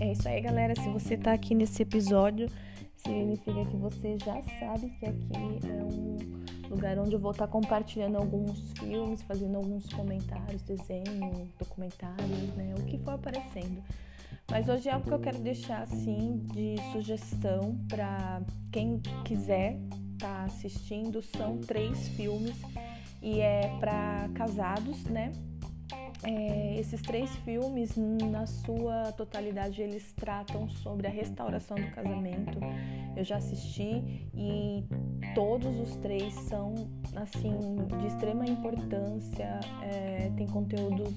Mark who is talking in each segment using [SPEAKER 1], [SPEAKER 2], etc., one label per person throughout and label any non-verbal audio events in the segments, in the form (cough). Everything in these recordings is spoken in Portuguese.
[SPEAKER 1] É isso aí, galera. Se você tá aqui nesse episódio, significa que você já sabe que aqui é um lugar onde eu vou estar compartilhando alguns filmes, fazendo alguns comentários, desenho, documentários, né? O que for aparecendo. Mas hoje é algo que eu quero deixar assim de sugestão para quem quiser estar tá assistindo. São três filmes e é para casados, né? É, esses três filmes, na sua totalidade, eles tratam sobre a restauração do casamento. Eu já assisti e todos os três são assim de extrema importância. É, tem conteúdos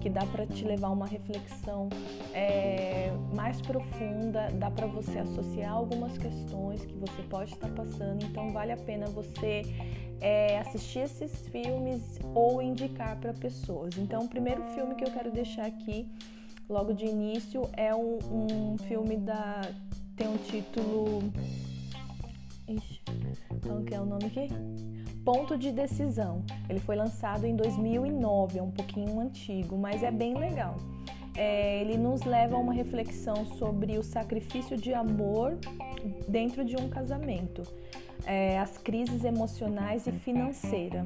[SPEAKER 1] que dá para te levar a uma reflexão é, mais profunda, dá para você associar algumas questões que você pode estar passando. Então vale a pena você é, assistir esses filmes ou indicar para pessoas. Então o primeiro filme que eu quero deixar aqui logo de início é um, um filme da tem um título Ixi, então que é o nome aqui? Ponto de Decisão. Ele foi lançado em 2009, é um pouquinho antigo, mas é bem legal. É, ele nos leva a uma reflexão sobre o sacrifício de amor dentro de um casamento, é, as crises emocionais e financeiras,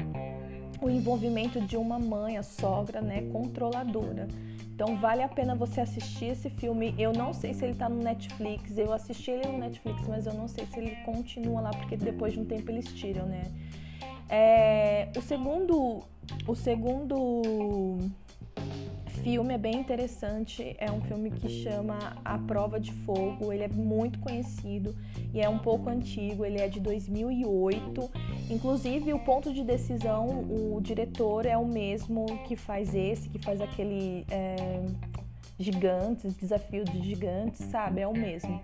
[SPEAKER 1] o envolvimento de uma mãe, a sogra, né, controladora. Então vale a pena você assistir esse filme. Eu não sei se ele tá no Netflix. Eu assisti ele no Netflix, mas eu não sei se ele continua lá, porque depois de um tempo eles tiram, né? É, o segundo, o segundo filme é bem interessante. É um filme que chama A Prova de Fogo. Ele é muito conhecido e é um pouco antigo. Ele é de 2008. Inclusive, o ponto de decisão, o diretor é o mesmo que faz esse, que faz aquele é, gigantes, desafio de gigantes, sabe? É o mesmo.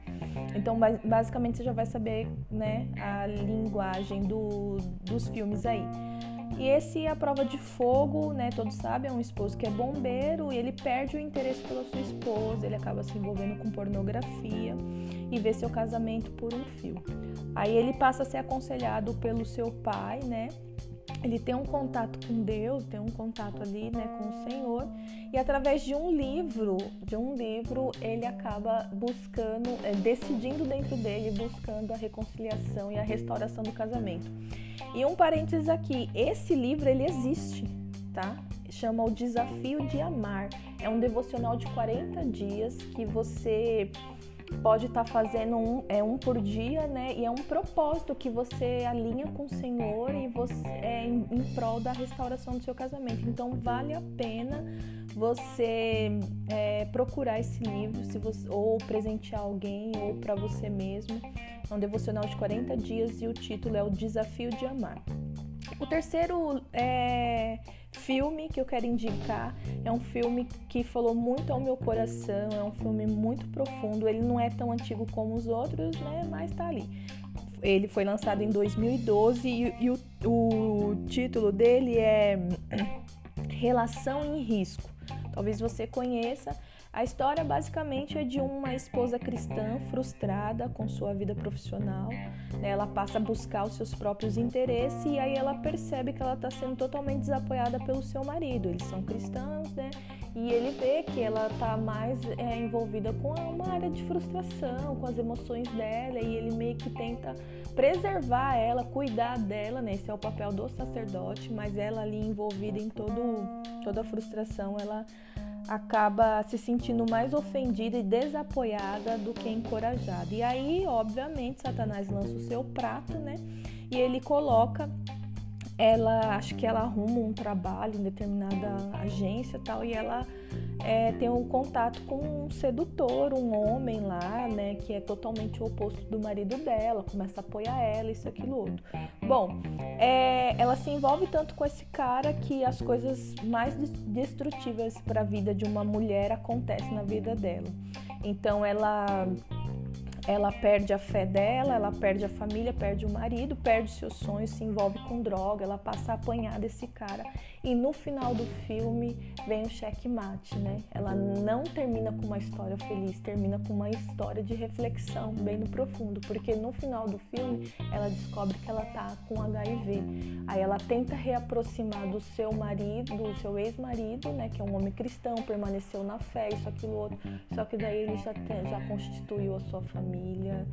[SPEAKER 1] Então, basicamente, você já vai saber né, a linguagem do, dos filmes aí. E esse é a prova de fogo, né? Todos sabem, é um esposo que é bombeiro e ele perde o interesse pela sua esposa, ele acaba se envolvendo com pornografia e vê seu casamento por um fio. Aí ele passa a ser aconselhado pelo seu pai, né? Ele tem um contato com Deus, tem um contato ali, né, com o Senhor, e através de um livro, de um livro, ele acaba buscando, é, decidindo dentro dele, buscando a reconciliação e a restauração do casamento. E um parênteses aqui, esse livro ele existe, tá? Chama o Desafio de Amar. É um devocional de 40 dias que você pode estar tá fazendo um, é um por dia, né? E é um propósito que você alinha com o Senhor e você é em, em prol da restauração do seu casamento. Então vale a pena você é, procurar esse livro, se você, ou presentear alguém ou para você mesmo. É um devocional de 40 dias e o título é O Desafio de Amar. O terceiro é, filme que eu quero indicar é um filme que falou muito ao meu coração, é um filme muito profundo. Ele não é tão antigo como os outros, né? Mas tá ali. Ele foi lançado em 2012 e, e o, o título dele é (clears throat) Relação em Risco. Talvez você conheça. A história basicamente é de uma esposa cristã frustrada com sua vida profissional. Né? Ela passa a buscar os seus próprios interesses e aí ela percebe que ela está sendo totalmente desapoiada pelo seu marido. Eles são cristãos, né? E ele vê que ela está mais é, envolvida com uma área de frustração, com as emoções dela, e ele meio que tenta preservar ela, cuidar dela, né? Esse é o papel do sacerdote, mas ela ali envolvida em todo, toda a frustração, ela acaba se sentindo mais ofendida e desapoiada do que encorajada. E aí, obviamente, Satanás lança o seu prato, né? E ele coloca ela, acho que ela arruma um trabalho em determinada agência tal, e ela é, tem um contato com um sedutor, um homem lá, né, que é totalmente o oposto do marido dela, começa a apoiar ela, isso, aquilo, outro. Bom, é, ela se envolve tanto com esse cara que as coisas mais destrutivas para a vida de uma mulher acontecem na vida dela. Então ela ela perde a fé dela, ela perde a família, perde o marido, perde seus sonhos, se envolve com droga, ela passa a apanhar desse cara E no final do filme vem o checkmate, né? Ela não termina com uma história feliz, termina com uma história de reflexão bem no profundo, porque no final do filme ela descobre que ela tá com HIV. Aí ela tenta reaproximar do seu marido, do seu ex-marido, né, que é um homem cristão, permaneceu na fé, isso aquilo outro. Só que daí ele já já constituiu a sua família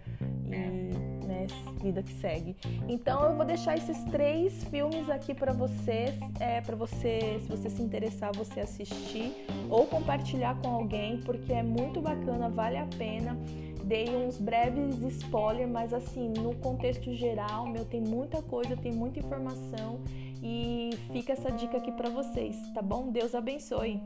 [SPEAKER 1] e, né, vida que segue. Então eu vou deixar esses três filmes aqui para vocês, é para você, se você se interessar, você assistir ou compartilhar com alguém, porque é muito bacana, vale a pena. Dei uns breves spoilers, mas assim, no contexto geral, meu, tem muita coisa, tem muita informação e fica essa dica aqui para vocês, tá bom? Deus abençoe.